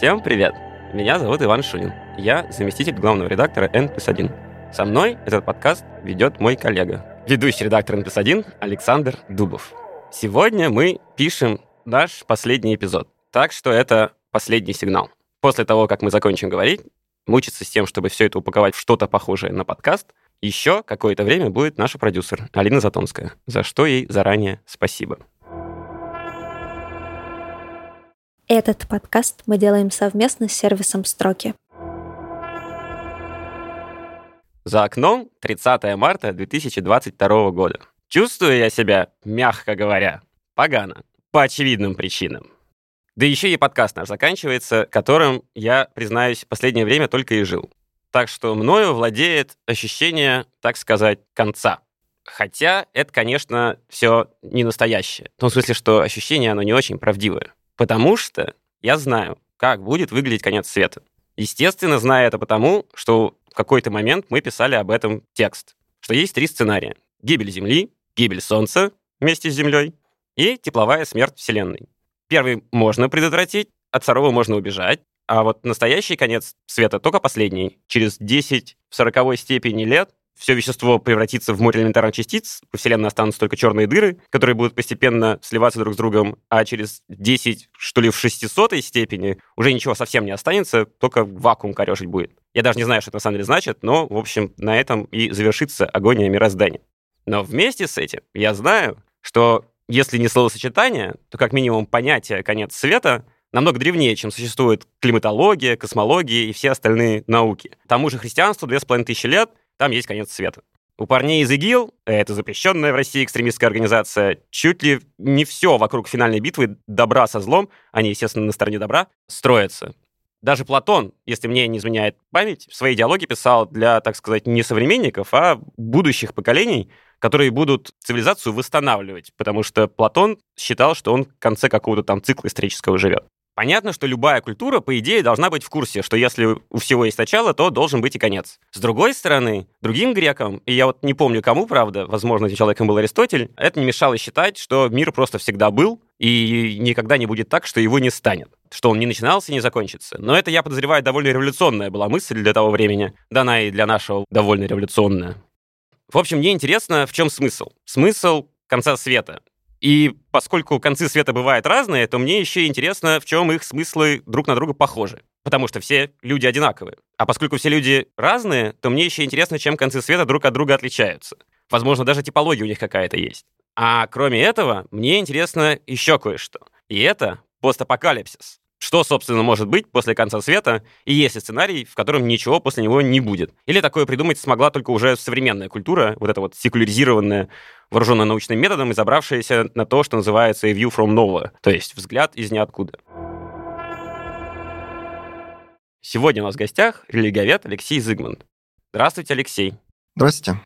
Всем привет! Меня зовут Иван Шунин. Я заместитель главного редактора N 1. Со мной этот подкаст ведет мой коллега, ведущий редактор N 1 Александр Дубов. Сегодня мы пишем наш последний эпизод, так что это последний сигнал. После того, как мы закончим говорить, мучиться с тем, чтобы все это упаковать в что-то похожее на подкаст, еще какое-то время будет наша продюсер Алина Затонская, за что ей заранее спасибо. Этот подкаст мы делаем совместно с сервисом «Строки». За окном 30 марта 2022 года. Чувствую я себя, мягко говоря, погано. По очевидным причинам. Да еще и подкаст наш заканчивается, которым я, признаюсь, последнее время только и жил. Так что мною владеет ощущение, так сказать, конца. Хотя это, конечно, все не настоящее. В том смысле, что ощущение, оно не очень правдивое. Потому что я знаю, как будет выглядеть конец света. Естественно, знаю это потому, что в какой-то момент мы писали об этом текст, что есть три сценария. Гибель Земли, гибель Солнца вместе с Землей и тепловая смерть Вселенной. Первый можно предотвратить, от второго можно убежать, а вот настоящий конец света только последний. Через 10 в 40 степени лет все вещество превратится в море элементарных частиц, во Вселенной останутся только черные дыры, которые будут постепенно сливаться друг с другом, а через 10, что ли, в 600 степени уже ничего совсем не останется, только вакуум корешить будет. Я даже не знаю, что это на самом деле значит, но, в общем, на этом и завершится агония мироздания. Но вместе с этим я знаю, что если не словосочетание, то как минимум понятие «конец света» намного древнее, чем существует климатология, космология и все остальные науки. К тому же христианству две с половиной тысячи лет, там есть конец света. У парней из ИГИЛ, это запрещенная в России экстремистская организация, чуть ли не все вокруг финальной битвы добра со злом, они, естественно, на стороне добра, строятся. Даже Платон, если мне не изменяет память, в своей идеологии писал для, так сказать, не современников, а будущих поколений, которые будут цивилизацию восстанавливать, потому что Платон считал, что он в конце какого-то там цикла исторического живет. Понятно, что любая культура, по идее, должна быть в курсе, что если у всего есть начало, то должен быть и конец. С другой стороны, другим грекам, и я вот не помню кому, правда, возможно, этим человеком был Аристотель, это не мешало считать, что мир просто всегда был, и никогда не будет так, что его не станет. Что он не начинался и не закончится. Но это, я подозреваю, довольно революционная была мысль для того времени. Да она и для нашего довольно революционная. В общем, мне интересно, в чем смысл. Смысл конца света. И поскольку концы света бывают разные, то мне еще интересно, в чем их смыслы друг на друга похожи. Потому что все люди одинаковые. А поскольку все люди разные, то мне еще интересно, чем концы света друг от друга отличаются. Возможно, даже типология у них какая-то есть. А кроме этого, мне интересно еще кое-что. И это постапокалипсис. Что, собственно, может быть после конца света, и есть ли сценарий, в котором ничего после него не будет? Или такое придумать смогла только уже современная культура, вот эта вот секуляризированная, вооруженная научным методом и забравшаяся на то, что называется a view from nowhere, то есть взгляд из ниоткуда. Сегодня у нас в гостях религовед Алексей Зигмунд. Здравствуйте, Алексей. Здравствуйте.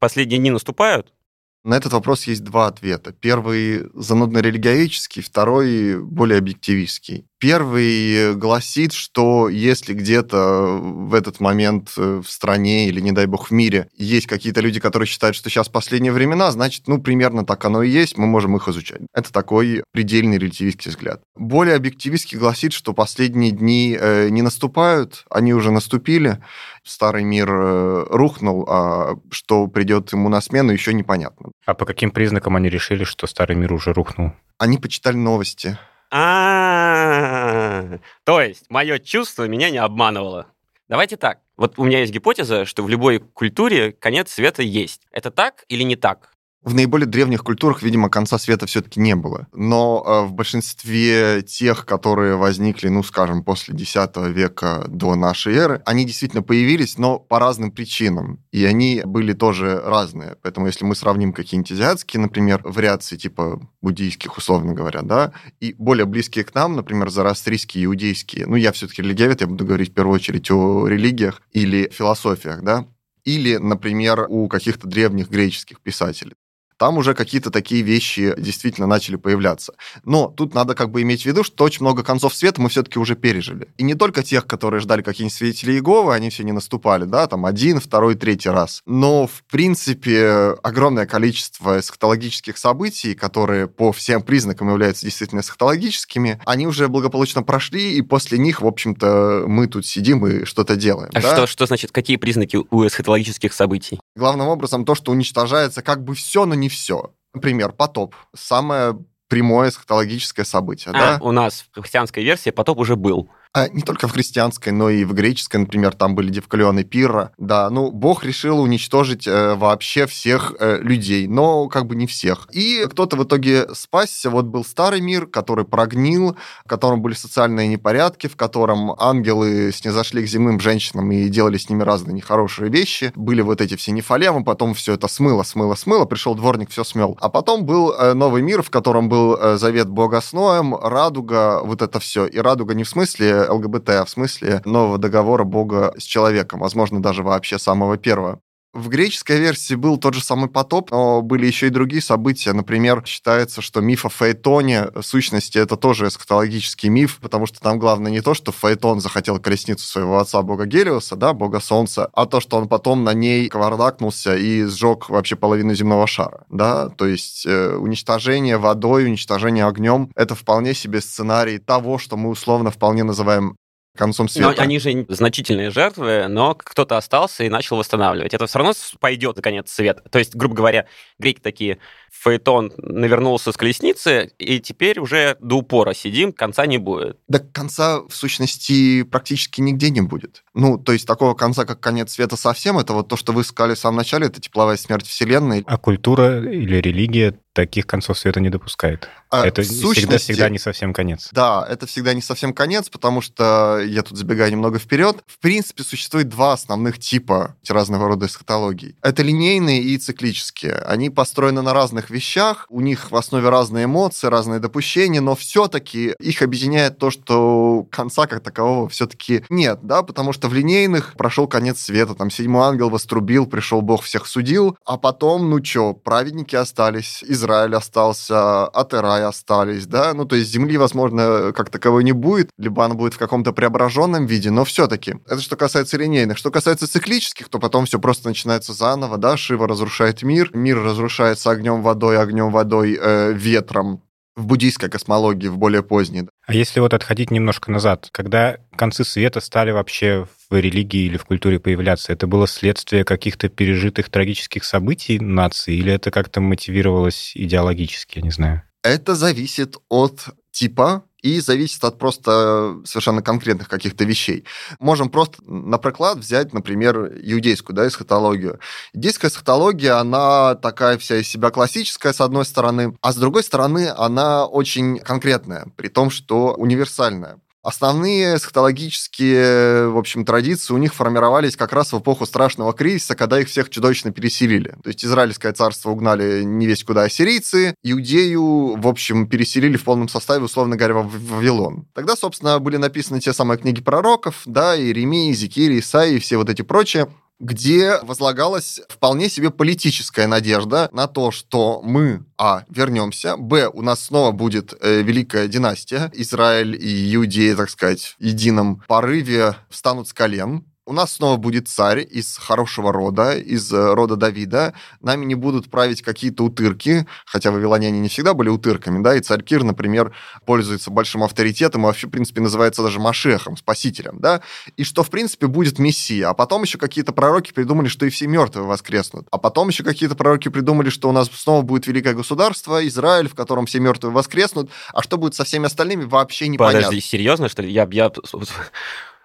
Последние дни наступают? На этот вопрос есть два ответа. Первый занудно-религиовический, второй более объективистский. Первый гласит, что если где-то в этот момент э, в стране или, не дай бог, в мире есть какие-то люди, которые считают, что сейчас последние времена, значит, ну, примерно так оно и есть, мы можем их изучать. Это такой предельный релятивистский взгляд. Более объективистский гласит, что последние дни э, не наступают, они уже наступили, старый мир э, рухнул, а что придет ему на смену, еще непонятно. А по каким признакам они решили, что старый мир уже рухнул? Они почитали новости. А, то есть мое чувство меня не обманывало. Давайте так. Вот у меня есть гипотеза, что в любой культуре конец света есть. Это так или не так? В наиболее древних культурах, видимо, конца света все-таки не было. Но э, в большинстве тех, которые возникли, ну, скажем, после X века до нашей эры, они действительно появились, но по разным причинам. И они были тоже разные. Поэтому если мы сравним какие-нибудь азиатские, например, вариации типа буддийских, условно говоря, да, и более близкие к нам, например, зарастрийские, иудейские, ну, я все-таки религиовед, я буду говорить в первую очередь о религиях или философиях, да, или, например, у каких-то древних греческих писателей там уже какие-то такие вещи действительно начали появляться. Но тут надо как бы иметь в виду, что очень много концов света мы все-таки уже пережили. И не только тех, которые ждали какие-нибудь свидетели Иеговы, они все не наступали, да, там один, второй, третий раз. Но, в принципе, огромное количество эсхатологических событий, которые по всем признакам являются действительно эсхатологическими, они уже благополучно прошли, и после них, в общем-то, мы тут сидим и что-то делаем. А да? что, что значит, какие признаки у эсхатологических событий? Главным образом то, что уничтожается как бы все, но не все. Например, потоп. Самое прямое эсхатологическое событие. А, да? у нас в христианской версии потоп уже был. А не только в христианской, но и в греческой, например, там были Девкалион и Пирра. Да, ну, Бог решил уничтожить э, вообще всех э, людей, но как бы не всех. И кто-то в итоге спасся. Вот был старый мир, который прогнил, в котором были социальные непорядки, в котором ангелы снизошли к земным женщинам и делали с ними разные нехорошие вещи. Были вот эти все нефалемы, потом все это смыло, смыло, смыло, пришел дворник, все смел. А потом был э, новый мир, в котором был э, завет Бога с Ноем, радуга, вот это все. И радуга не в смысле ЛГБТ, а в смысле нового договора Бога с человеком, возможно, даже вообще самого первого. В греческой версии был тот же самый потоп, но были еще и другие события. Например, считается, что миф о Фаэтоне, в сущности, это тоже эсхатологический миф, потому что там главное не то, что Фаэтон захотел колесницу своего отца, бога Гелиоса, да, бога Солнца, а то, что он потом на ней кавардакнулся и сжег вообще половину земного шара, да, то есть э, уничтожение водой, уничтожение огнем, это вполне себе сценарий того, что мы условно вполне называем концом Но света. они же значительные жертвы, но кто-то остался и начал восстанавливать. Это все равно пойдет на конец света. То есть, грубо говоря, греки такие, Фаэтон навернулся с колесницы, и теперь уже до упора сидим, конца не будет. До конца, в сущности, практически нигде не будет. Ну, то есть такого конца, как конец света совсем, это вот то, что вы сказали в самом начале, это тепловая смерть Вселенной. А культура или религия таких концов света не допускает. А это в всегда, сущности- всегда не совсем конец. Да, это всегда не совсем конец, потому что я тут забегаю немного вперед. В принципе, существует два основных типа разного рода эсхатологий. Это линейные и циклические. Они построены на разных вещах, у них в основе разные эмоции, разные допущения, но все-таки их объединяет то, что конца как такового все-таки нет, да, потому что в линейных прошел конец света, там седьмой ангел вострубил, пришел Бог всех судил, а потом, ну чё, праведники остались, Израиль остался, Атерай остались, да, ну то есть земли, возможно, как таковой не будет, либо она будет в каком-то преображенном виде, но все-таки. Это что касается линейных. Что касается циклических, то потом все просто начинается заново, да, Шива разрушает мир, мир разрушается огнем, водой, огнем, водой, э, ветром, в буддийской космологии, в более поздней. А если вот отходить немножко назад, когда концы света стали вообще в религии или в культуре появляться, это было следствие каких-то пережитых трагических событий нации, или это как-то мотивировалось идеологически, я не знаю? Это зависит от типа и зависит от просто совершенно конкретных каких-то вещей. Можем просто на приклад взять, например, иудейскую да, эсхатологию. Иудейская эсхатология, она такая вся из себя классическая, с одной стороны, а с другой стороны, она очень конкретная, при том, что универсальная. Основные эсхатологические, в общем, традиции у них формировались как раз в эпоху страшного кризиса, когда их всех чудовищно переселили. То есть Израильское царство угнали не весь куда ассирийцы, Иудею, в общем, переселили в полном составе, условно говоря, в Вавилон. Тогда, собственно, были написаны те самые книги пророков, да, Иеремии, Зекирий, Исаии и все вот эти прочие, где возлагалась вполне себе политическая надежда на то, что мы, а, вернемся, б, у нас снова будет э, великая династия, Израиль и Иудея, так сказать, в едином порыве встанут с колен, у нас снова будет царь из хорошего рода, из э, рода Давида. Нами не будут править какие-то утырки, хотя вавилоняне не всегда были утырками, да, и царь Кир, например, пользуется большим авторитетом и вообще, в принципе, называется даже Машехом, спасителем, да, и что, в принципе, будет Мессия. А потом еще какие-то пророки придумали, что и все мертвые воскреснут. А потом еще какие-то пророки придумали, что у нас снова будет великое государство, Израиль, в котором все мертвые воскреснут, а что будет со всеми остальными, вообще непонятно. Подожди, серьезно, что ли? Я, я...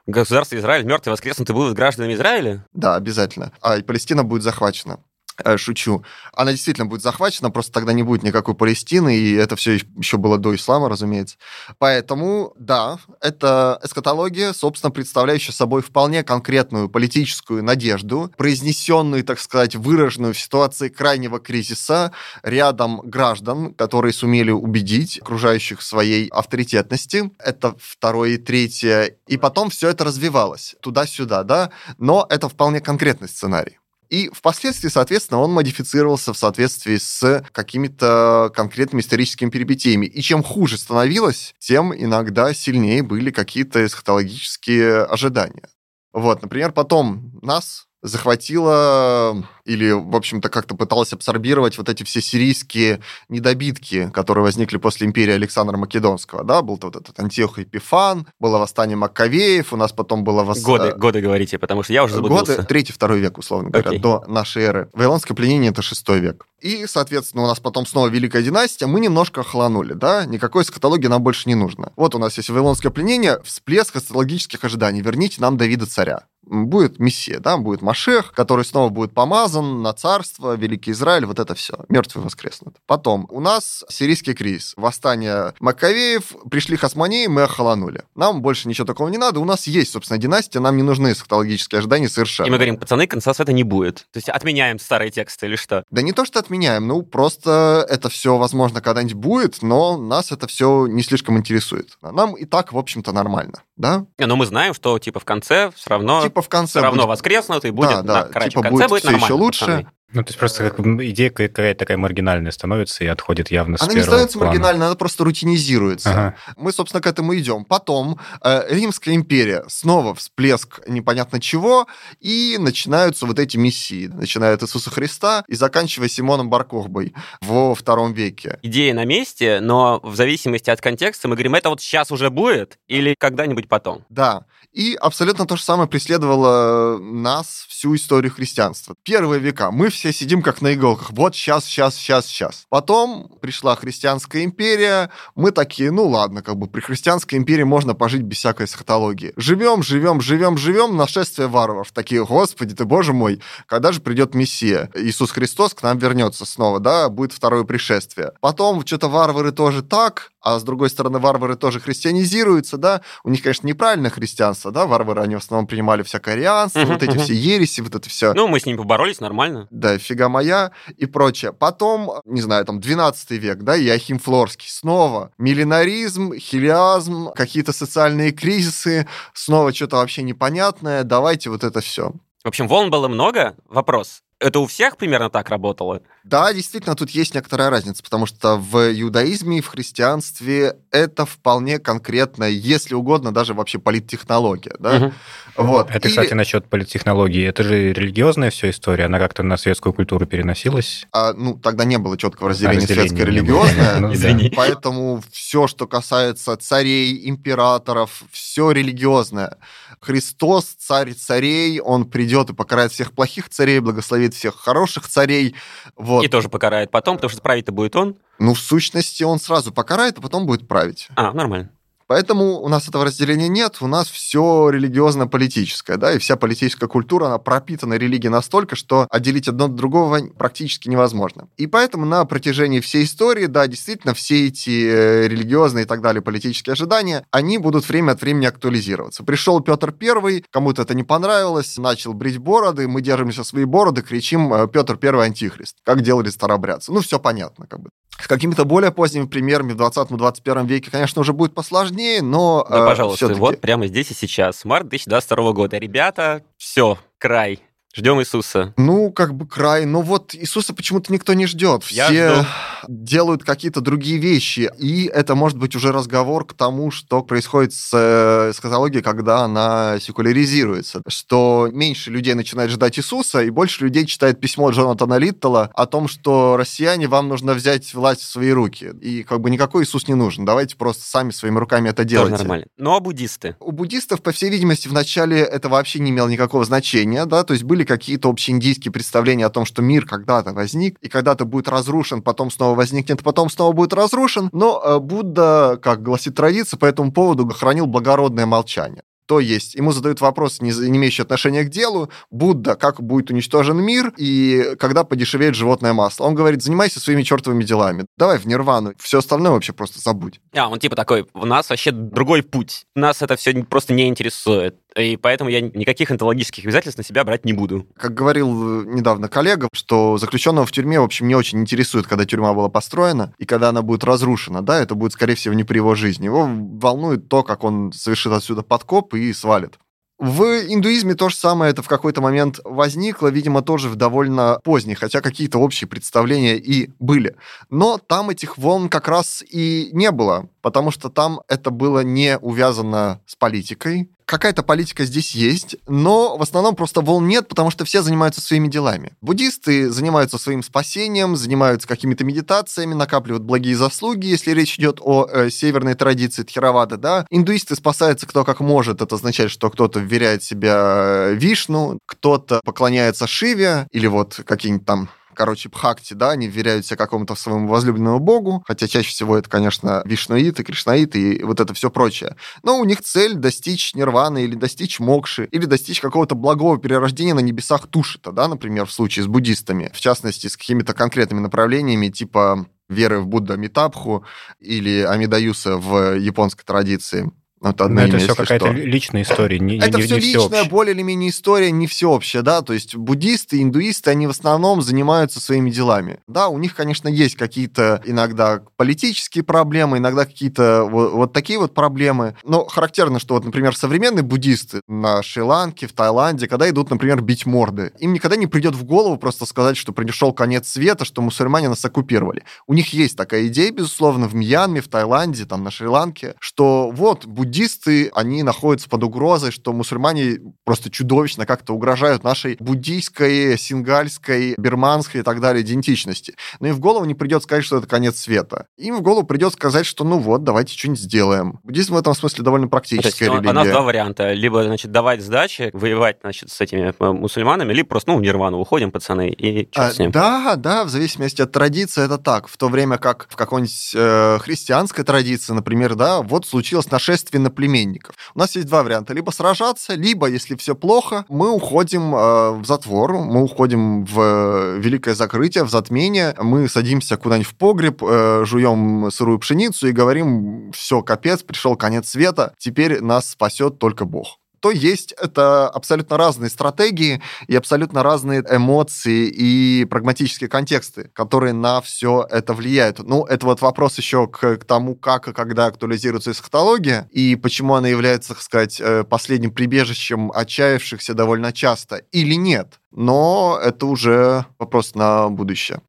Государство Израиль, мертвые воскреснуты будут гражданами Израиля? Да, обязательно. А и Палестина будет захвачена. Э, Шучу. Она действительно будет захвачена, просто тогда не будет никакой Палестины, и это все еще было до ислама, разумеется. Поэтому, да, это эскатология, собственно, представляющая собой вполне конкретную политическую надежду, произнесенную, так сказать, выраженную в ситуации крайнего кризиса рядом граждан, которые сумели убедить окружающих своей авторитетности. Это второе и третье. И потом все это развивалось туда-сюда, да, но это вполне конкретный сценарий. И впоследствии, соответственно, он модифицировался в соответствии с какими-то конкретными историческими перипетиями. И чем хуже становилось, тем иногда сильнее были какие-то эсхатологические ожидания. Вот, например, потом нас захватила или, в общем-то, как-то пыталась абсорбировать вот эти все сирийские недобитки, которые возникли после империи Александра Македонского, да, был вот этот Антиох Эпифан, было восстание Маккавеев, у нас потом было... Вос... Годы, годы говорите, потому что я уже заблудился. Годы, третий, второй век, условно говоря, okay. до нашей эры. Вавилонское пленение — это шестой век. И, соответственно, у нас потом снова Великая династия, мы немножко охланули, да, никакой эскатологии нам больше не нужно. Вот у нас есть Вавилонское пленение, всплеск эскатологических ожиданий, верните нам Давида царя будет Мессия, да, будет Машех, который снова будет помазан на царство, Великий Израиль, вот это все, мертвый воскреснут. Потом у нас сирийский кризис, восстание Маковеев, пришли хасмонеи, мы охолонули. Нам больше ничего такого не надо, у нас есть, собственно, династия, нам не нужны эсхатологические ожидания совершенно. И мы говорим, пацаны, конца света не будет. То есть отменяем старые тексты или что? Да не то, что отменяем, ну просто это все, возможно, когда-нибудь будет, но нас это все не слишком интересует. Нам и так, в общем-то, нормально, да? Но мы знаем, что, типа, в конце все равно... Типа в конце все равно будет... воскреснут, и будет, да, да, короче, типа в конце будет, будет все еще лучше. Ну, то есть просто как идея какая-то такая маргинальная становится и отходит явно с Она не становится плана. маргинальной, она просто рутинизируется. Ага. Мы, собственно, к этому идем. Потом э, Римская империя, снова всплеск непонятно чего, и начинаются вот эти миссии. Начиная от Иисуса Христа и заканчивая Симоном Баркохбой во втором веке. Идея на месте, но в зависимости от контекста мы говорим, это вот сейчас уже будет или когда-нибудь потом. Да. И абсолютно то же самое преследовало нас всю историю христианства. Первые века мы все сидим как на иголках. Вот сейчас, сейчас, сейчас, сейчас. Потом пришла христианская империя. Мы такие, ну ладно, как бы при христианской империи можно пожить без всякой эсхатологии. Живем, живем, живем, живем, нашествие варваров. Такие, господи ты, боже мой, когда же придет Мессия? Иисус Христос к нам вернется снова, да, будет второе пришествие. Потом что-то варвары тоже так, а с другой стороны варвары тоже христианизируются, да, у них, конечно, неправильное христианство, да, варвары, они в основном принимали всякое арианство, uh-huh, вот эти uh-huh. все ереси, вот это все. Ну, мы с ними поборолись, нормально. Да, фига моя и прочее. Потом, не знаю, там, 12 век, да, Яхим Флорский, снова миллинаризм, хилиазм, какие-то социальные кризисы, снова что-то вообще непонятное, давайте вот это все. В общем, волн было много. Вопрос, это у всех примерно так работало? Да, действительно, тут есть некоторая разница, потому что в иудаизме и в христианстве это вполне конкретно, если угодно, даже вообще политтехнология. Да? Угу. Вот. Это, и... кстати, насчет политтехнологии. Это же религиозная все история, она как-то на светскую культуру переносилась. А, ну, тогда не было четкого разделения а, светское и религиозное, ну, поэтому все, что касается царей, императоров, все религиозное. Христос, царь царей, он придет и покарает всех плохих царей, благословит всех хороших царей. Вот. И тоже покарает потом, потому что править-то будет он. Ну, в сущности, он сразу покарает, а потом будет править. А, нормально. Поэтому у нас этого разделения нет, у нас все религиозно-политическое, да, и вся политическая культура, она пропитана религией настолько, что отделить одно от другого практически невозможно. И поэтому на протяжении всей истории, да, действительно, все эти э, религиозные и так далее политические ожидания, они будут время от времени актуализироваться. Пришел Петр Первый, кому-то это не понравилось, начал брить бороды, мы держимся свои бороды, кричим э, Петр Первый антихрист, как делали старобрядцы. Ну, все понятно, как бы. С какими-то более поздними примерами в 20-21 веке, конечно, уже будет посложнее, но... Да, э, пожалуйста, вот прямо здесь и сейчас, март 2022 года. Ребята, все, край. Ждем Иисуса. Ну, как бы край. Но вот Иисуса почему-то никто не ждет. Все жду. делают какие-то другие вещи. И это может быть уже разговор к тому, что происходит с э, эсхатологией, когда она секуляризируется. Что меньше людей начинает ждать Иисуса, и больше людей читает письмо Джонатана Литтела о том, что россияне, вам нужно взять власть в свои руки. И как бы никакой Иисус не нужен. Давайте просто сами своими руками это делайте. Тоже нормально. Ну, а буддисты? У буддистов, по всей видимости, вначале это вообще не имело никакого значения, да, то есть были какие-то общеиндийские представления о том, что мир когда-то возник и когда-то будет разрушен, потом снова возникнет, потом снова будет разрушен. Но э, Будда, как гласит традиция, по этому поводу хранил благородное молчание. То есть ему задают вопрос, не, имеющий отношения к делу, Будда, как будет уничтожен мир и когда подешевеет животное масло. Он говорит, занимайся своими чертовыми делами, давай в нирвану, все остальное вообще просто забудь. А, он типа такой, у нас вообще другой путь, нас это все просто не интересует и поэтому я никаких онтологических обязательств на себя брать не буду. Как говорил э, недавно коллега, что заключенного в тюрьме, в общем, не очень интересует, когда тюрьма была построена и когда она будет разрушена, да, это будет, скорее всего, не при его жизни. Его волнует то, как он совершит отсюда подкоп и свалит. В индуизме то же самое, это в какой-то момент возникло, видимо, тоже в довольно поздний, хотя какие-то общие представления и были. Но там этих волн как раз и не было, потому что там это было не увязано с политикой, какая-то политика здесь есть, но в основном просто волн нет, потому что все занимаются своими делами. Буддисты занимаются своим спасением, занимаются какими-то медитациями, накапливают благие заслуги, если речь идет о э, северной традиции Тхеравады, да. Индуисты спасаются кто как может, это означает, что кто-то вверяет себя Вишну, кто-то поклоняется Шиве, или вот какие-нибудь там короче, бхакти, да, они вверяют себя какому-то своему возлюбленному богу, хотя чаще всего это, конечно, вишнуиты, кришнаиты и вот это все прочее. Но у них цель достичь нирваны или достичь мокши, или достичь какого-то благого перерождения на небесах Тушита, да, например, в случае с буддистами, в частности, с какими-то конкретными направлениями, типа веры в Будда Митабху или Амидаюса в японской традиции. Вот одно Но это все какая-то личная история, не, Это не, все не личная, всеобщая. более или менее история, не всеобщая, да, то есть буддисты, индуисты, они в основном занимаются своими делами. Да, у них, конечно, есть какие-то иногда политические проблемы, иногда какие-то вот, вот такие вот проблемы, но характерно, что вот, например, современные буддисты на Шри-Ланке, в Таиланде, когда идут, например, бить морды, им никогда не придет в голову просто сказать, что пришел конец света, что мусульмане нас оккупировали. У них есть такая идея, безусловно, в Мьянме, в Таиланде, там, на Шри-Ланке, что вот, буддисты буддисты, они находятся под угрозой, что мусульмане просто чудовищно как-то угрожают нашей буддийской, сингальской, бирманской и так далее идентичности. Но им в голову не придет сказать, что это конец света. Им в голову придет сказать, что ну вот, давайте что-нибудь сделаем. Буддизм в этом смысле довольно практическая есть, религия. У нас два варианта. Либо, значит, давать сдачи, воевать, значит, с этими э, мусульманами, либо просто, ну, в нирвану уходим, пацаны, и а, с ним. Да, да, в зависимости от традиции это так. В то время как в какой-нибудь э, христианской традиции, например, да, вот случилось нашествие иноплеменников. У нас есть два варианта. Либо сражаться, либо, если все плохо, мы уходим э, в затвор, мы уходим в э, великое закрытие, в затмение, мы садимся куда-нибудь в погреб, э, жуем сырую пшеницу и говорим, все, капец, пришел конец света, теперь нас спасет только Бог что есть, это абсолютно разные стратегии и абсолютно разные эмоции и прагматические контексты, которые на все это влияют. Ну, это вот вопрос еще к, к тому, как и когда актуализируется эсхатология, и почему она является, так сказать, э, последним прибежищем отчаявшихся довольно часто, или нет. Но это уже вопрос на будущее.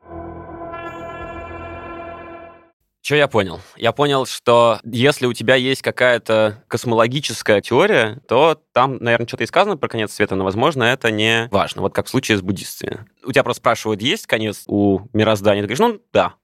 Что я понял? Я понял, что если у тебя есть какая-то космологическая теория, то там, наверное, что-то и сказано про конец света, но, возможно, это не важно. Вот как в случае с буддистами. У тебя просто спрашивают, есть конец у мироздания? Ты говоришь, ну, да.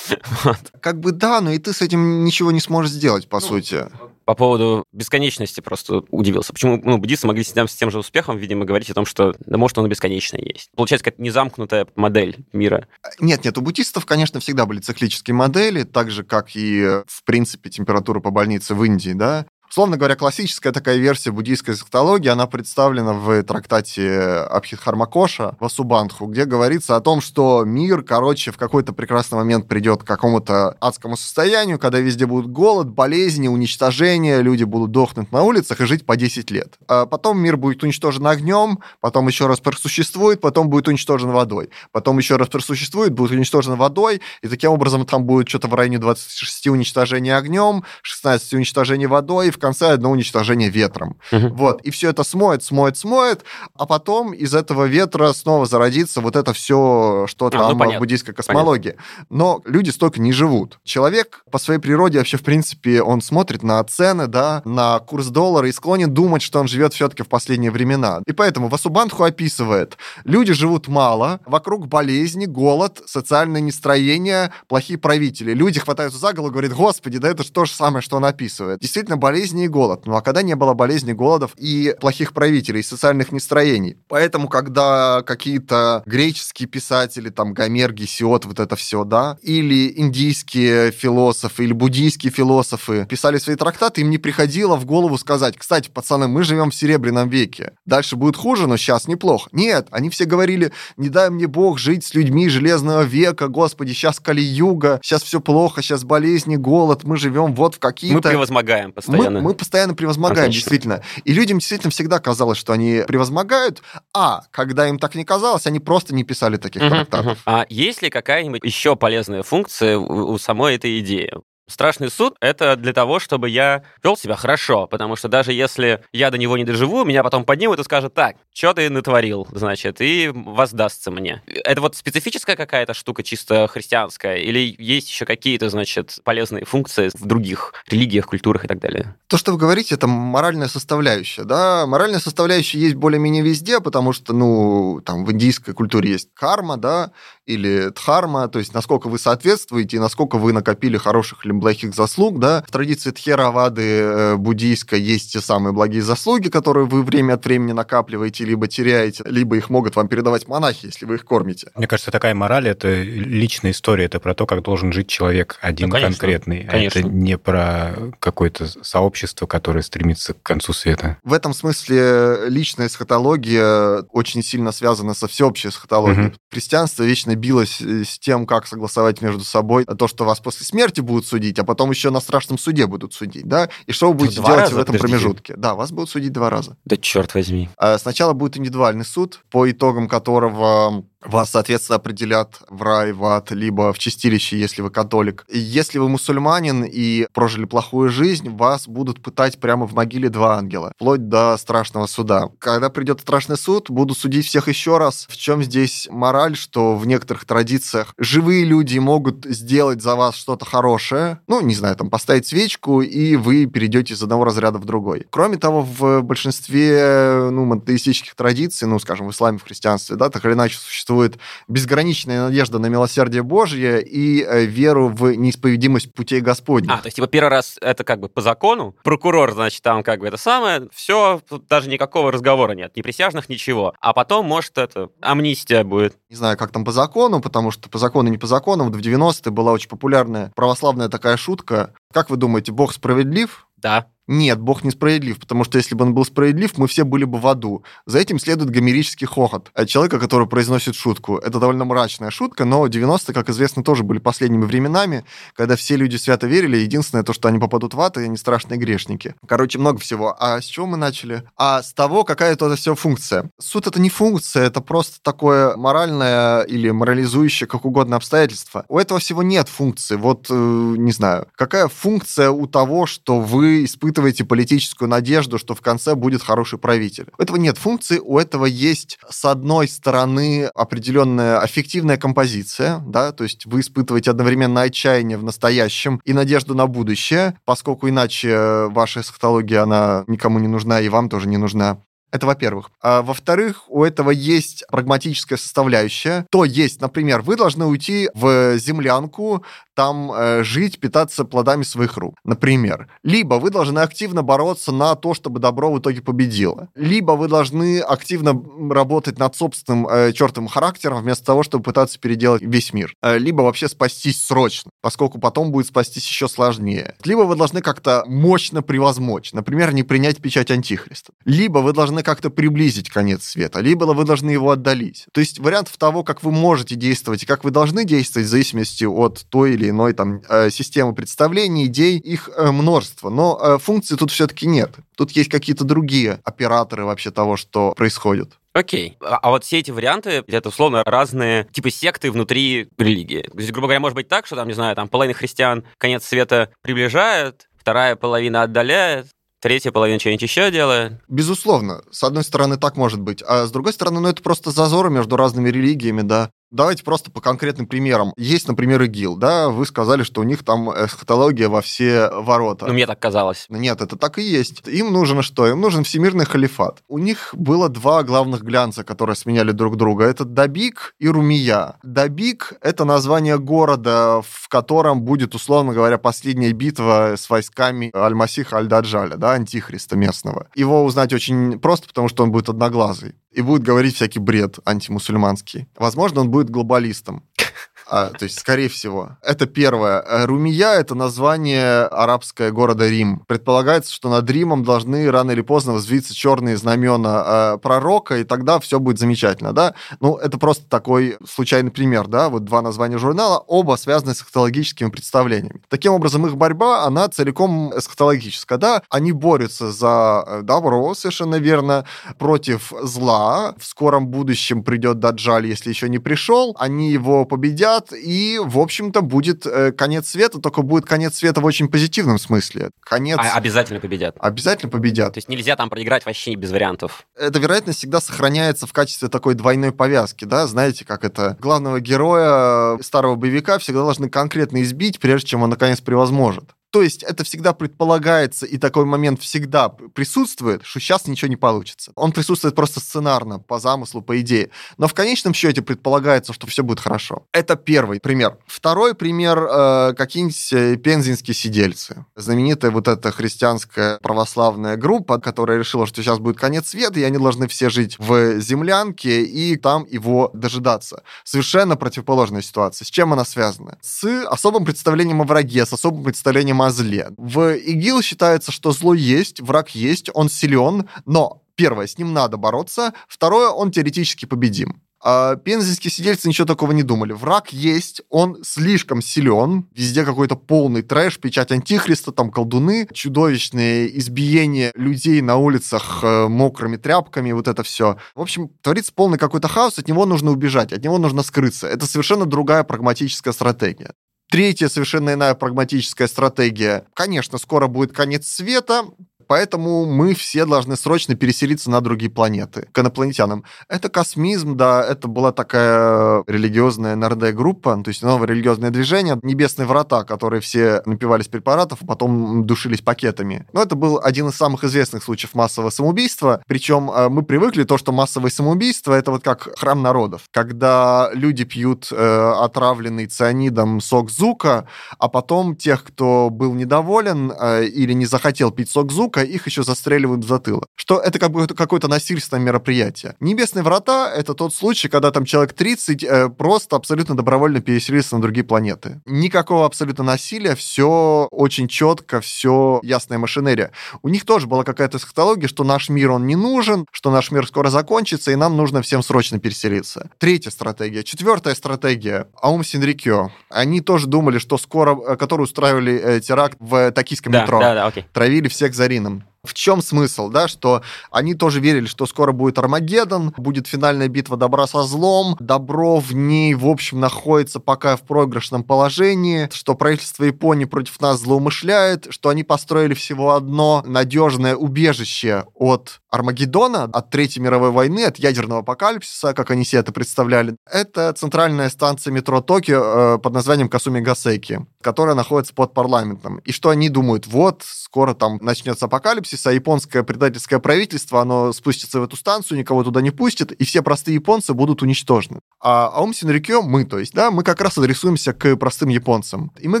Как бы да, но и ты с этим ничего не сможешь сделать, по ну, сути. По поводу бесконечности просто удивился. Почему ну, буддисты могли с тем, же успехом, видимо, говорить о том, что да может он бесконечно есть. Получается, какая-то незамкнутая модель мира. Нет, нет, у буддистов, конечно, всегда были циклические модели, так же, как и, в принципе, температура по больнице в Индии, да. Условно говоря, классическая такая версия буддийской эсхатологии, она представлена в трактате Абхидхармакоша Васубандху, где говорится о том, что мир, короче, в какой-то прекрасный момент придет к какому-то адскому состоянию, когда везде будет голод, болезни, уничтожение, люди будут дохнуть на улицах и жить по 10 лет. А потом мир будет уничтожен огнем, потом еще раз просуществует, потом будет уничтожен водой. Потом еще раз просуществует, будет уничтожен водой, и таким образом там будет что-то в районе 26 уничтожений огнем, 16 уничтожений водой, в конце одно уничтожение ветром. Угу. Вот, и все это смоет, смоет, смоет, а потом из этого ветра снова зародится вот это все, что а, там ну, в буддийской космологии. Понятно. Но люди столько не живут. Человек по своей природе вообще, в принципе, он смотрит на цены, да, на курс доллара и склонен думать, что он живет все-таки в последние времена. И поэтому Васубандху описывает, люди живут мало, вокруг болезни, голод, социальное нестроение, плохие правители. Люди хватаются за голову и говорят, господи, да это же то же самое, что он описывает. Действительно, болезнь болезни и голод. Ну а когда не было болезней, голодов и плохих правителей, и социальных нестроений? Поэтому, когда какие-то греческие писатели, там Гомер, Гесиот, вот это все, да, или индийские философы, или буддийские философы писали свои трактаты, им не приходило в голову сказать, кстати, пацаны, мы живем в Серебряном веке. Дальше будет хуже, но сейчас неплохо. Нет, они все говорили, не дай мне Бог жить с людьми Железного века, господи, сейчас Кали-Юга, сейчас все плохо, сейчас болезни, голод, мы живем вот в какие-то... Мы превозмогаем постоянно. Мы, мы постоянно превозмогаем, Отлично. действительно. И людям действительно всегда казалось, что они превозмогают, а когда им так не казалось, они просто не писали таких uh-huh, трактатов. А есть ли какая-нибудь еще полезная функция у самой этой идеи? Страшный суд — это для того, чтобы я вел себя хорошо, потому что даже если я до него не доживу, меня потом поднимут и скажут, так, что ты натворил, значит, и воздастся мне. Это вот специфическая какая-то штука чисто христианская, или есть еще какие-то, значит, полезные функции в других религиях, культурах и так далее? То, что вы говорите, это моральная составляющая, да, моральная составляющая есть более-менее везде, потому что, ну, там в индийской культуре есть карма, да, или дхарма, то есть насколько вы соответствуете и насколько вы накопили хороших или благих заслуг, да. В традиции Тхеравады э, буддийской есть те самые благие заслуги, которые вы время от времени накапливаете, либо теряете, либо их могут вам передавать монахи, если вы их кормите. Мне кажется, такая мораль — это личная история, это про то, как должен жить человек один ну, конечно, конкретный, конечно. а это не про какое-то сообщество, которое стремится к концу света. В этом смысле личная эсхатология очень сильно связана со всеобщей эсхатологией. Угу. Христианство вечно билось э, с тем, как согласовать между собой то, что вас после смерти будут судить, а потом еще на страшном суде будут судить, да? И что вы будете два делать раза? в этом Подождите. промежутке? Да, вас будут судить два раза. Да черт возьми. А сначала будет индивидуальный суд, по итогам которого вас, соответственно, определят в рай, в ад, либо в чистилище, если вы католик. Если вы мусульманин и прожили плохую жизнь, вас будут пытать прямо в могиле два ангела, вплоть до страшного суда. Когда придет страшный суд, будут судить всех еще раз. В чем здесь мораль, что в некоторых традициях живые люди могут сделать за вас что-то хорошее, ну, не знаю, там, поставить свечку, и вы перейдете из одного разряда в другой. Кроме того, в большинстве, ну, монотеистических традиций, ну, скажем, в исламе, в христианстве, да, так или иначе существует существует безграничная надежда на милосердие Божье и э, веру в неисповедимость путей Господних. А, то есть, типа, первый раз это как бы по закону, прокурор, значит, там как бы это самое, все, тут даже никакого разговора нет, ни присяжных, ничего. А потом, может, это, амнистия будет. Не знаю, как там по закону, потому что по закону не по закону. Вот в 90-е была очень популярная православная такая шутка. Как вы думаете, Бог справедлив? Да. Нет, Бог несправедлив, потому что если бы он был справедлив, мы все были бы в аду. За этим следует гомерический хохот от человека, который произносит шутку. Это довольно мрачная шутка, но 90-е, как известно, тоже были последними временами, когда все люди свято верили. Единственное то, что они попадут в ад, и они страшные грешники. Короче, много всего. А с чего мы начали? А с того, какая это все функция. Суд — это не функция, это просто такое моральное или морализующее, как угодно, обстоятельство. У этого всего нет функции. Вот, э, не знаю, какая функция у того, что вы испытываете испытываете политическую надежду, что в конце будет хороший правитель. У этого нет функции, у этого есть, с одной стороны, определенная аффективная композиция, да, то есть вы испытываете одновременно отчаяние в настоящем и надежду на будущее, поскольку иначе ваша эсхатология, она никому не нужна и вам тоже не нужна. Это во-первых. А во-вторых, у этого есть прагматическая составляющая. То есть, например, вы должны уйти в землянку, там э, жить, питаться плодами своих рук, например. Либо вы должны активно бороться на то, чтобы добро в итоге победило. Либо вы должны активно работать над собственным э, чертовым характером, вместо того, чтобы пытаться переделать весь мир. Э, либо вообще спастись срочно, поскольку потом будет спастись еще сложнее. Либо вы должны как-то мощно превозмочь, например, не принять печать Антихриста. Либо вы должны как-то приблизить конец света, либо вы должны его отдалить. То есть вариантов того, как вы можете действовать и как вы должны действовать, в зависимости от той или или иной там э, системы представлений, идей, их э, множество. Но э, функций тут все-таки нет. Тут есть какие-то другие операторы вообще того, что происходит. Окей. А, а вот все эти варианты, это условно разные типы секты внутри религии. То есть, грубо говоря, может быть так, что там, не знаю, там половина христиан конец света приближает, вторая половина отдаляет, третья половина что-нибудь еще делает. Безусловно. С одной стороны, так может быть. А с другой стороны, ну, это просто зазоры между разными религиями, да. Давайте просто по конкретным примерам. Есть, например, ИГИЛ, да, вы сказали, что у них там эсхатология во все ворота. Ну, мне так казалось. Нет, это так и есть. Им нужно что? Им нужен всемирный халифат. У них было два главных глянца, которые сменяли друг друга. Это Дабик и Румия. Дабик — это название города, в котором будет, условно говоря, последняя битва с войсками Аль-Масиха Аль-Даджаля, да, антихриста местного. Его узнать очень просто, потому что он будет одноглазый и будет говорить всякий бред антимусульманский. Возможно, он будет глобалистом. А, то есть, скорее всего. Это первое. Э, Румия — это название арабское города Рим. Предполагается, что над Римом должны рано или поздно взвиться черные знамена э, пророка, и тогда все будет замечательно, да? Ну, это просто такой случайный пример, да? Вот два названия журнала, оба связаны с эсхатологическими представлениями. Таким образом, их борьба, она целиком эсхатологическая, да? Они борются за э, добро, совершенно верно, против зла. В скором будущем придет Даджаль, если еще не пришел. Они его победят, победят, и, в общем-то, будет э, конец света, только будет конец света в очень позитивном смысле. Конец... А, обязательно победят. Обязательно победят. То есть нельзя там проиграть вообще без вариантов. Эта вероятность всегда сохраняется в качестве такой двойной повязки, да, знаете, как это? Главного героя старого боевика всегда должны конкретно избить, прежде чем он наконец превозможет. То есть это всегда предполагается, и такой момент всегда присутствует, что сейчас ничего не получится. Он присутствует просто сценарно, по замыслу, по идее. Но в конечном счете предполагается, что все будет хорошо. Это первый пример. Второй пример э, какие-нибудь э, пензенские сидельцы. Знаменитая вот эта христианская православная группа, которая решила, что сейчас будет конец света, и они должны все жить в землянке и там его дожидаться. Совершенно противоположная ситуация. С чем она связана? С особым представлением о враге, с особым представлением о зле. В ИГИЛ считается, что зло есть, враг есть, он силен, но первое, с ним надо бороться, второе, он теоретически победим. А пензенские сидельцы ничего такого не думали. Враг есть, он слишком силен, везде какой-то полный трэш, печать антихриста, там колдуны, чудовищные избиения людей на улицах э, мокрыми тряпками, вот это все. В общем, творится полный какой-то хаос, от него нужно убежать, от него нужно скрыться. Это совершенно другая прагматическая стратегия. Третья совершенно иная прагматическая стратегия. Конечно, скоро будет конец света, поэтому мы все должны срочно переселиться на другие планеты, к инопланетянам. Это космизм, да, это была такая религиозная НРД-группа, то есть новое религиозное движение, небесные врата, которые все напивались препаратов, а потом душились пакетами. Но это был один из самых известных случаев массового самоубийства, причем э, мы привыкли то, что массовое самоубийство это вот как храм народов, когда люди пьют э, отравленный цианидом сок Зука, а потом тех, кто был недоволен э, или не захотел пить сок Зука, сука, их еще застреливают в затылок. Что это как бы какое-то насильственное мероприятие. Небесные врата — это тот случай, когда там человек 30 э, просто абсолютно добровольно переселился на другие планеты. Никакого абсолютно насилия, все очень четко, все ясная машинерия. У них тоже была какая-то эсхатология, что наш мир, он не нужен, что наш мир скоро закончится, и нам нужно всем срочно переселиться. Третья стратегия. Четвертая стратегия. Аум Синрикё. Они тоже думали, что скоро, э, которые устраивали э, теракт в токийском да, метро. Да, да, окей. Травили всех Зарином. В чем смысл, да, что они тоже верили, что скоро будет Армагеддон, будет финальная битва добра со злом, добро в ней, в общем, находится пока в проигрышном положении, что правительство Японии против нас злоумышляет, что они построили всего одно надежное убежище от Армагеддона, от Третьей мировой войны, от ядерного апокалипсиса, как они себе это представляли. Это центральная станция метро Токио э, под названием Касуми Гасеки, которая находится под парламентом. И что они думают, вот, скоро там начнется апокалипсис, а японское предательское правительство, оно спустится в эту станцию, никого туда не пустит, и все простые японцы будут уничтожены. А Аум Синрикё, мы, то есть, да, мы как раз адресуемся к простым японцам. И мы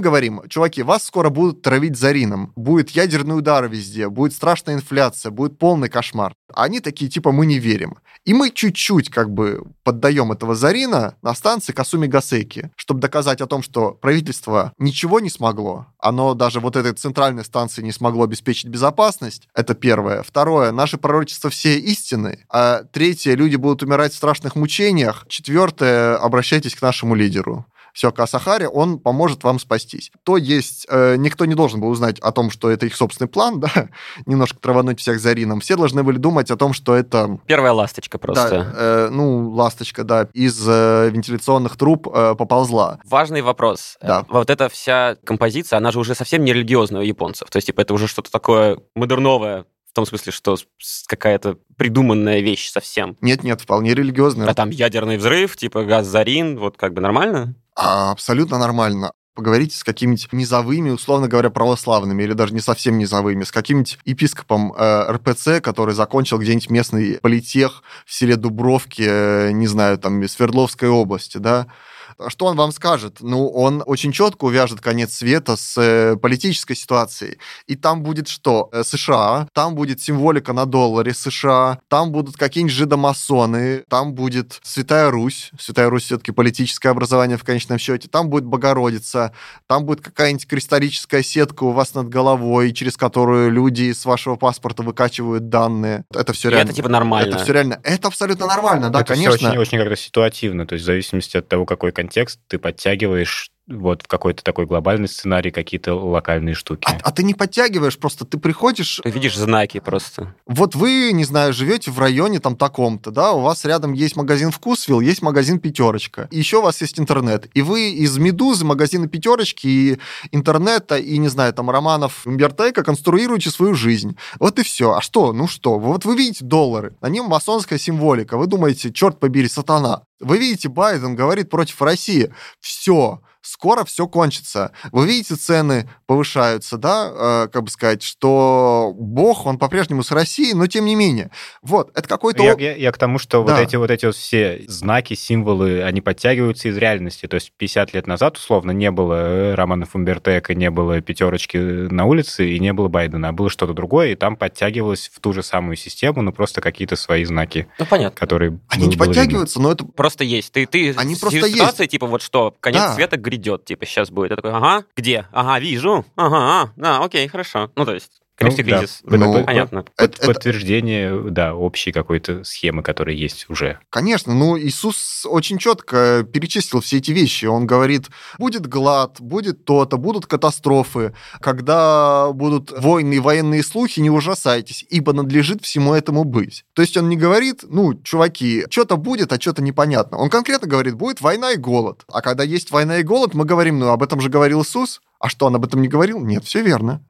говорим, чуваки, вас скоро будут травить зарином, будет ядерный удар везде, будет страшная инфляция, будет полный кошмар. Они такие, типа, мы не верим. И мы чуть-чуть как бы поддаем этого Зарина на станции Касуми Гасеки, чтобы доказать о том, что правительство ничего не смогло, оно даже вот этой центральной станции не смогло обеспечить безопасность. Это первое. Второе, наши пророчества все истины. А третье, люди будут умирать в страшных мучениях. Четвертое, обращайтесь к нашему лидеру все, Касахари, он поможет вам спастись. То есть э, никто не должен был узнать о том, что это их собственный план, да, немножко травануть всех Зарином. Все должны были думать о том, что это... Первая ласточка просто. Да, э, ну, ласточка, да, из э, вентиляционных труб э, поползла. Важный вопрос. Да. Вот эта вся композиция, она же уже совсем не религиозная у японцев. То есть, типа, это уже что-то такое модерновое, в том смысле, что какая-то придуманная вещь совсем. Нет-нет, вполне религиозная. А там ядерный взрыв, типа газ Зарин, вот как бы нормально? А, абсолютно нормально. Поговорите с какими-нибудь низовыми, условно говоря, православными, или даже не совсем низовыми, с каким-нибудь епископом э, РПЦ, который закончил где-нибудь местный политех в селе Дубровке, э, не знаю, там, Свердловской области, да, что он вам скажет? Ну, он очень четко увяжет конец света с э, политической ситуацией. И там будет что? Э, США, там будет символика на долларе США, там будут какие-нибудь жидомасоны, там будет Святая Русь, Святая Русь все-таки политическое образование в конечном счете, там будет Богородица, там будет какая-нибудь кристаллическая сетка у вас над головой, через которую люди с вашего паспорта выкачивают данные. Это все реально. Это типа нормально. Это все реально. Это абсолютно нормально, да, это конечно. Это очень, очень как-то ситуативно, то есть в зависимости от того, какой контекст ты подтягиваешь вот в какой-то такой глобальный сценарий какие-то локальные штуки. А, а ты не подтягиваешь, просто ты приходишь... Ты видишь знаки просто. Вот вы, не знаю, живете в районе там таком-то, да, у вас рядом есть магазин Вкусвилл, есть магазин Пятерочка, и еще у вас есть интернет, и вы из Медузы, магазина Пятерочки и интернета, и, не знаю, там, романов Умбертека конструируете свою жизнь. Вот и все. А что? Ну что? Вот вы видите доллары, на нем масонская символика, вы думаете, черт побери, сатана. Вы видите, Байден говорит против России. Все, скоро все кончится. Вы видите, цены повышаются, да, э, как бы сказать, что Бог, он по-прежнему с Россией, но тем не менее. Вот, это какой-то... Я, я, я к тому, что Да. вот эти вот эти вот все знаки, символы, они подтягиваются из реальности. То есть 50 лет назад, условно, не было э, романов Умбертека, не было пятерочки на улице и не было Байдена, а было что-то другое, и там подтягивалось в ту же самую систему, но просто какие-то свои знаки, Ну, понятно. которые... Они не было видно. подтягиваются, но это... Просто есть. Ты, ты Они просто ситуация, типа, вот что, конец Да. света грядет, типа, сейчас будет. Я такой, ага, где? Ага, вижу. Ага, а, да, окей, хорошо. Ну, то есть, Крымский Ну, да. Ну, Понятно. Под- Это- это- подтверждение, да, общей какой-то схемы, которая есть уже. Конечно, ну Иисус очень четко перечислил все эти вещи. Он говорит, будет глад, будет то-то, будут катастрофы. Когда будут войны и военные слухи, не ужасайтесь, ибо надлежит всему этому быть. То есть он не говорит, ну, чуваки, что-то будет, а что-то непонятно. Он конкретно говорит, будет война и голод. А когда есть война и голод, мы говорим, ну, об этом же говорил Иисус. А что, он об этом не говорил? Нет, все верно.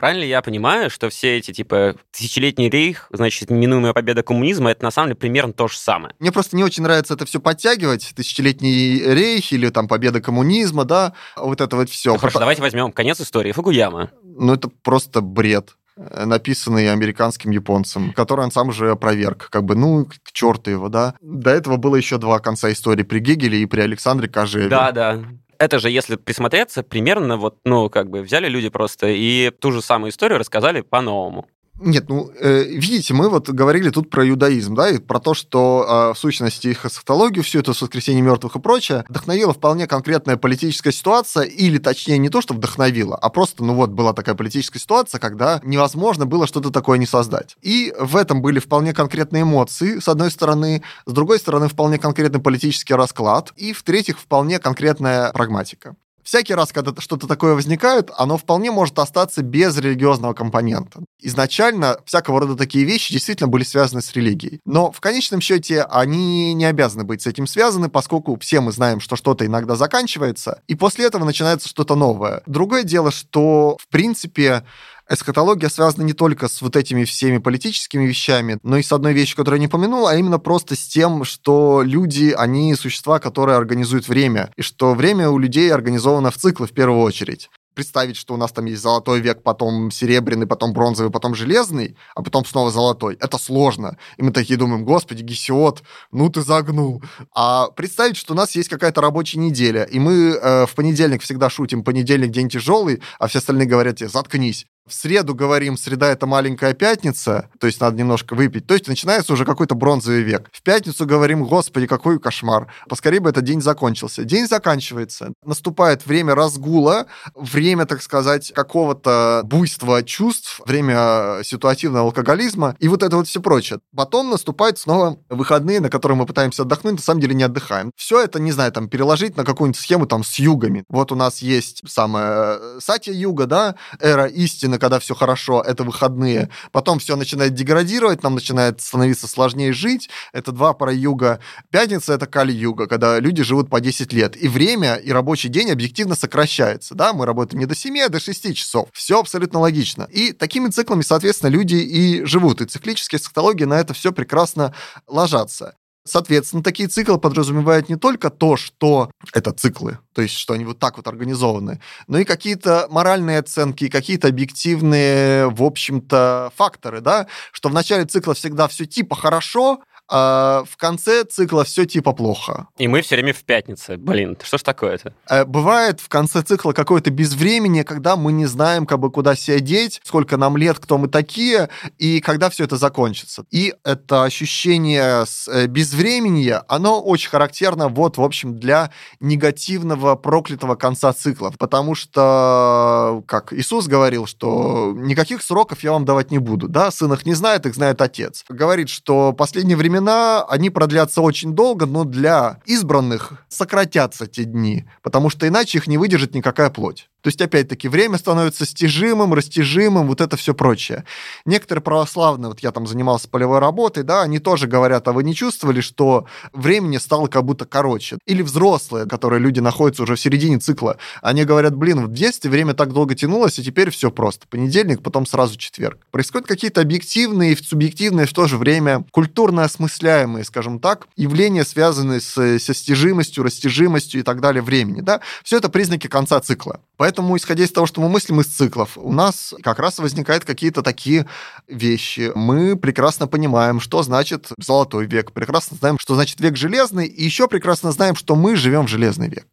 Правильно ли я понимаю, что все эти, типа, тысячелетний рейх, значит, неминуемая победа коммунизма, это на самом деле примерно то же самое? Мне просто не очень нравится это все подтягивать. Тысячелетний рейх или там победа коммунизма, да, вот это вот все. Ну, хорошо, давайте возьмем конец истории. Фукуяма. Ну, это просто бред э, написанный американским японцем, который он сам же опроверг. Как бы, ну, к черту его, да. До этого было еще два конца истории при Гегеле и при Александре Кожеве. Да, да. Это же, если присмотреться, примерно вот, ну, как бы взяли люди просто и ту же самую историю рассказали по-новому. Нет, ну, э, видите, мы вот говорили тут про иудаизм, да, и про то, что э, в сущности их эсхатологию, всю эту воскресение мертвых и прочее, вдохновила вполне конкретная политическая ситуация, или точнее не то, что вдохновила, а просто, ну вот, была такая политическая ситуация, когда невозможно было что-то такое не создать. И в этом были вполне конкретные эмоции, с одной стороны, с другой стороны, вполне конкретный политический расклад, и, в-третьих, вполне конкретная прагматика. Всякий раз, когда что-то такое возникает, оно вполне может остаться без религиозного компонента. Изначально всякого рода такие вещи действительно были связаны с религией. Но в конечном счете они не обязаны быть с этим связаны, поскольку все мы знаем, что что-то иногда заканчивается, и после этого начинается что-то новое. Другое дело, что, в принципе, эсхатология связана не только с вот этими всеми политическими вещами, но и с одной вещью, которую я не помянул, а именно просто с тем, что люди, они существа, которые организуют время, и что время у людей организовано в циклы в первую очередь представить, что у нас там есть золотой век, потом серебряный, потом бронзовый, потом железный, а потом снова золотой. Это сложно. И мы такие думаем, господи, Гесиот, ну ты загнул. А представить, что у нас есть какая-то рабочая неделя, и мы э, в понедельник всегда шутим, понедельник день тяжелый, а все остальные говорят тебе, заткнись. В среду говорим, среда это маленькая пятница, то есть надо немножко выпить. То есть начинается уже какой-то бронзовый век. В пятницу говорим, господи, какой кошмар. Поскорее бы этот день закончился. День заканчивается. Наступает время разгула, время, так сказать, какого-то буйства чувств, время ситуативного алкоголизма и вот это вот все прочее. Потом наступают снова выходные, на которые мы пытаемся отдохнуть, на самом деле не отдыхаем. Все это, не знаю, там, переложить на какую-нибудь схему там с югами. Вот у нас есть самая э, Сатья-юга, да, эра истины, когда все хорошо, это выходные. Потом все начинает деградировать, нам начинает становиться сложнее жить. Это два пара юга. Пятница — это кали-юга, когда люди живут по 10 лет. И время, и рабочий день объективно сокращается. Да? Мы работаем не до 7, а до 6 часов. Все абсолютно логично. И такими циклами, соответственно, люди и живут. И циклические эсхатологии на это все прекрасно ложатся. Соответственно, такие циклы подразумевают не только то, что это циклы, то есть что они вот так вот организованы, но и какие-то моральные оценки, какие-то объективные, в общем-то, факторы, да, что в начале цикла всегда все типа хорошо, а в конце цикла все типа плохо. И мы все время в пятнице. Блин, что ж такое-то? Э, Бывает в конце цикла какое-то безвремение, когда мы не знаем, как бы куда себя деть, сколько нам лет, кто мы такие, и когда все это закончится. И это ощущение э, безвременья, оно очень характерно вот, в общем, для негативного, проклятого конца цикла. Потому что, как Иисус говорил, что никаких сроков я вам давать не буду. Да, сын их не знает, их знает отец. Говорит, что последние времена времена, они продлятся очень долго, но для избранных сократятся те дни, потому что иначе их не выдержит никакая плоть. То есть, опять-таки, время становится стяжимым, растяжимым, вот это все прочее. Некоторые православные, вот я там занимался полевой работой, да, они тоже говорят, а вы не чувствовали, что времени стало как будто короче? Или взрослые, которые люди находятся уже в середине цикла, они говорят, блин, в детстве время так долго тянулось, и теперь все просто. Понедельник, потом сразу четверг. Происходят какие-то объективные и субъективные в то же время культурно осмысляемые, скажем так, явления, связанные с, со стяжимостью, растяжимостью и так далее времени, да. Все это признаки конца цикла. Поэтому, исходя из того, что мы мыслим из циклов, у нас как раз возникают какие-то такие вещи. Мы прекрасно понимаем, что значит золотой век, прекрасно знаем, что значит век железный, и еще прекрасно знаем, что мы живем в железный век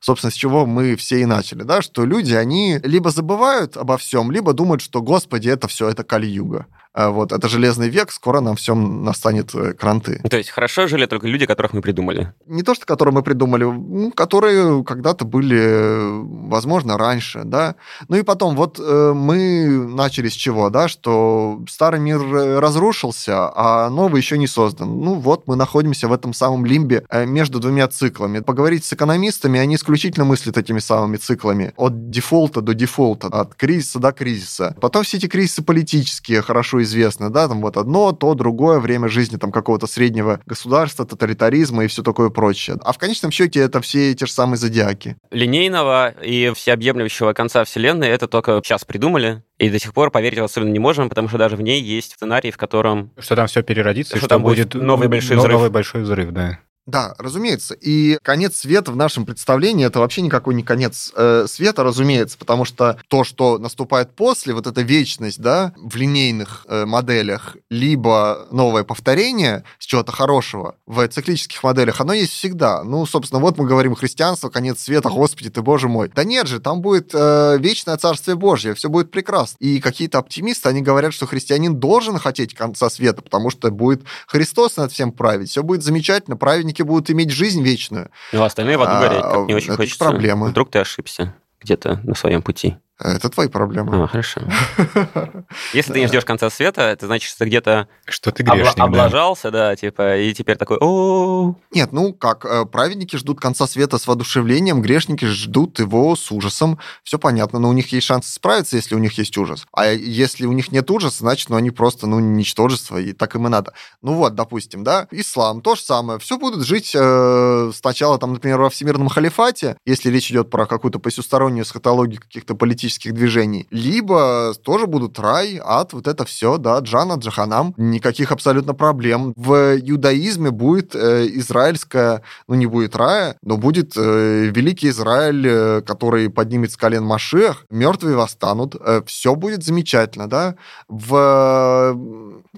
собственно, с чего мы все и начали, да, что люди, они либо забывают обо всем, либо думают, что, господи, это все, это Кали-юга. А вот, это железный век, скоро нам всем настанет э, кранты. То есть хорошо жили только люди, которых мы придумали? Не то, что которые мы придумали, ну, которые когда-то были, возможно, раньше, да. Ну и потом, вот э, мы начали с чего, да, что старый мир э, разрушился, а новый еще не создан. Ну вот, мы находимся в этом самом лимбе между двумя циклами. Поговорить с экономистами, они исключительно мыслят этими самыми циклами. От дефолта до дефолта, от кризиса до кризиса. Потом все эти кризисы политические, хорошо известно, да, там вот одно, то, другое время жизни там какого-то среднего государства, тоталитаризма и все такое прочее. А в конечном счете это все те же самые зодиаки. Линейного и всеобъемлющего конца Вселенной это только сейчас придумали, и до сих пор поверить особенно не можем, потому что даже в ней есть сценарий, в котором... Что там все переродится, что, что там будет новый большой взрыв. Новый большой взрыв, да. Да, разумеется. И конец света в нашем представлении это вообще никакой не конец э, света, разумеется, потому что то, что наступает после, вот эта вечность, да, в линейных э, моделях, либо новое повторение с чего-то хорошего в циклических моделях, оно есть всегда. Ну, собственно, вот мы говорим христианство, конец света, Господи ты, Боже мой. Да нет же, там будет э, вечное Царствие Божье, все будет прекрасно. И какие-то оптимисты, они говорят, что христианин должен хотеть конца света, потому что будет Христос над всем править, все будет замечательно, праведник праведники будут иметь жизнь вечную. Ну, а остальные в аду гореть, как не очень это хочется. проблемы. Вдруг ты ошибся где-то на своем пути. Это твои проблемы. А, хорошо. Если ты не ждешь конца света, это значит, что ты где-то что ты грешник, обла- облажался, да. да, типа, и теперь такой, о Нет, ну как, э, праведники ждут конца света с воодушевлением, грешники ждут его с ужасом. Все понятно, но у них есть шанс справиться, если у них есть ужас. А если у них нет ужаса, значит, ну они просто, ну, ничтожество, и так им и надо. Ну вот, допустим, да, ислам, то же самое. Все будут жить э, сначала, там, например, во всемирном халифате, если речь идет про какую-то посюстороннюю эсхатологию каких-то политических политических движений, либо тоже будут рай, ад, вот это все, да, Джана, Джаханам, никаких абсолютно проблем. В иудаизме будет э, израильская, ну не будет рая, но будет э, великий Израиль, э, который поднимет с колен Машех, мертвые восстанут, э, все будет замечательно, да. В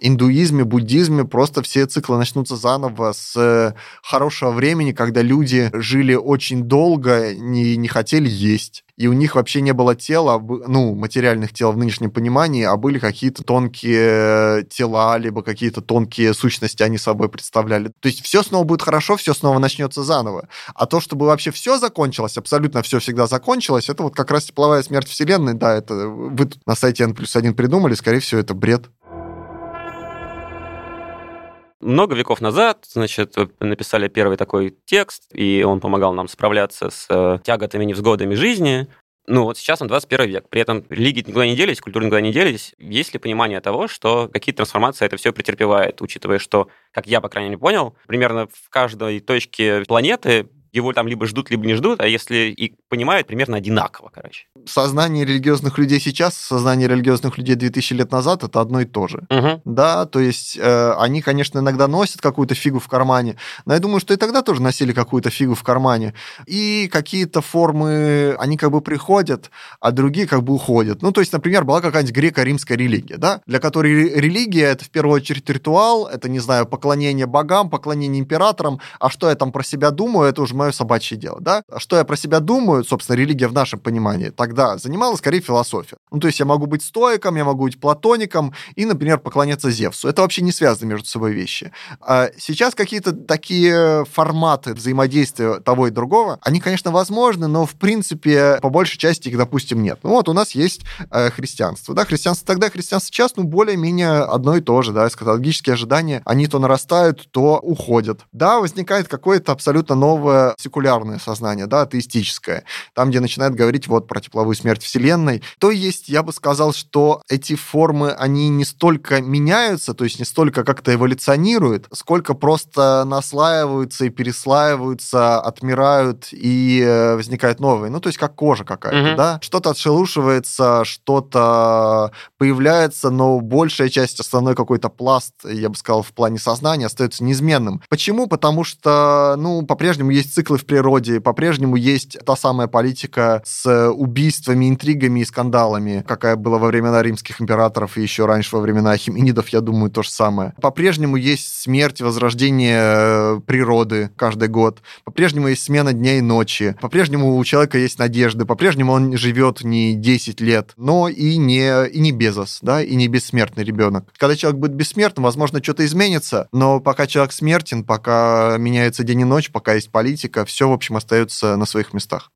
индуизме, буддизме просто все циклы начнутся заново с э, хорошего времени, когда люди жили очень долго, не, не хотели есть и у них вообще не было тела, ну, материальных тел в нынешнем понимании, а были какие-то тонкие тела, либо какие-то тонкие сущности они собой представляли. То есть все снова будет хорошо, все снова начнется заново. А то, чтобы вообще все закончилось, абсолютно все всегда закончилось, это вот как раз тепловая смерть Вселенной, да, это вы на сайте N плюс 1 придумали, скорее всего, это бред много веков назад, значит, написали первый такой текст, и он помогал нам справляться с э, тяготами, невзгодами жизни. Ну вот сейчас он 21 век, при этом религии никуда не делись, культуры никуда не делись. Есть ли понимание того, что какие трансформации это все претерпевает, учитывая, что, как я, по крайней мере, понял, примерно в каждой точке планеты его там либо ждут, либо не ждут, а если и понимают, примерно одинаково, короче. Сознание религиозных людей сейчас, сознание религиозных людей 2000 лет назад это одно и то же. Угу. Да, то есть э, они, конечно, иногда носят какую-то фигу в кармане, но я думаю, что и тогда тоже носили какую-то фигу в кармане. И какие-то формы, они как бы приходят, а другие как бы уходят. Ну, то есть, например, была какая-нибудь греко-римская религия, да, для которой религия это в первую очередь ритуал, это, не знаю, поклонение богам, поклонение императорам, а что я там про себя думаю, это уже мое собачье дело, да? А что я про себя думаю, собственно, религия в нашем понимании, тогда занимала скорее философия. Ну, то есть я могу быть стоиком, я могу быть платоником и, например, поклоняться Зевсу. Это вообще не связаны между собой вещи. А сейчас какие-то такие форматы взаимодействия того и другого, они, конечно, возможны, но, в принципе, по большей части их, допустим, нет. Ну, вот у нас есть э, христианство. Да, христианство тогда, христианство сейчас, ну, более-менее одно и то же, да, эскатологические ожидания, они то нарастают, то уходят. Да, возникает какое-то абсолютно новое секулярное сознание, да, атеистическое, там, где начинают говорить вот про тепловую смерть Вселенной, то есть есть, я бы сказал, что эти формы, они не столько меняются, то есть не столько как-то эволюционируют, сколько просто наслаиваются и переслаиваются, отмирают и э, возникают новые. Ну, то есть как кожа какая-то, mm-hmm. да? Что-то отшелушивается, что-то появляется, но большая часть, основной какой-то пласт, я бы сказал, в плане сознания остается неизменным. Почему? Потому что, ну, по-прежнему есть циклы в природе, по-прежнему есть та самая политика с убийствами, интригами и скандалами, какая была во времена римских императоров и еще раньше во времена химинидов, я думаю, то же самое. По-прежнему есть смерть, возрождение э, природы каждый год. По-прежнему есть смена дня и ночи. По-прежнему у человека есть надежды. По-прежнему он живет не 10 лет, но и не, и не Безос, да, и не бессмертный ребенок. Когда человек будет бессмертным, возможно, что-то изменится, но пока человек смертен, пока меняется день и ночь, пока есть политика, все, в общем, остается на своих местах.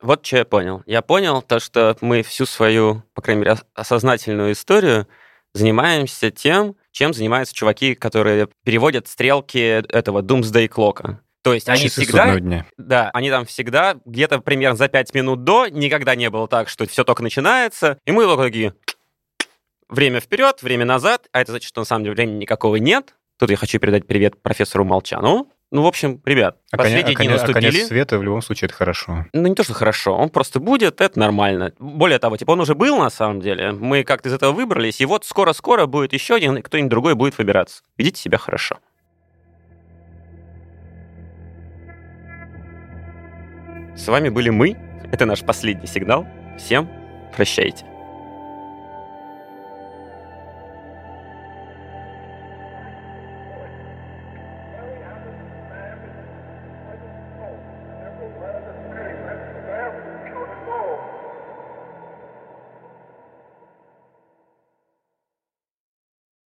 Вот что я понял. Я понял то, что мы всю свою, по крайней мере, осознательную историю занимаемся тем, чем занимаются чуваки, которые переводят стрелки этого Doomsday Clock. То есть они Часы всегда... Дня. Да, они там всегда где-то примерно за 5 минут до, никогда не было так, что все только начинается, и мы такие время вперед, время назад, а это значит, что на самом деле времени никакого нет. Тут я хочу передать привет профессору Молчану, ну, в общем, ребят, а последние коня, дни а наступили. А конец света в любом случае это хорошо. Ну, не то, что хорошо, он просто будет, это нормально. Более того, типа он уже был на самом деле, мы как-то из этого выбрались, и вот скоро-скоро будет еще один, и кто-нибудь другой будет выбираться. Ведите себя хорошо. С вами были мы, это наш последний сигнал. Всем прощайте.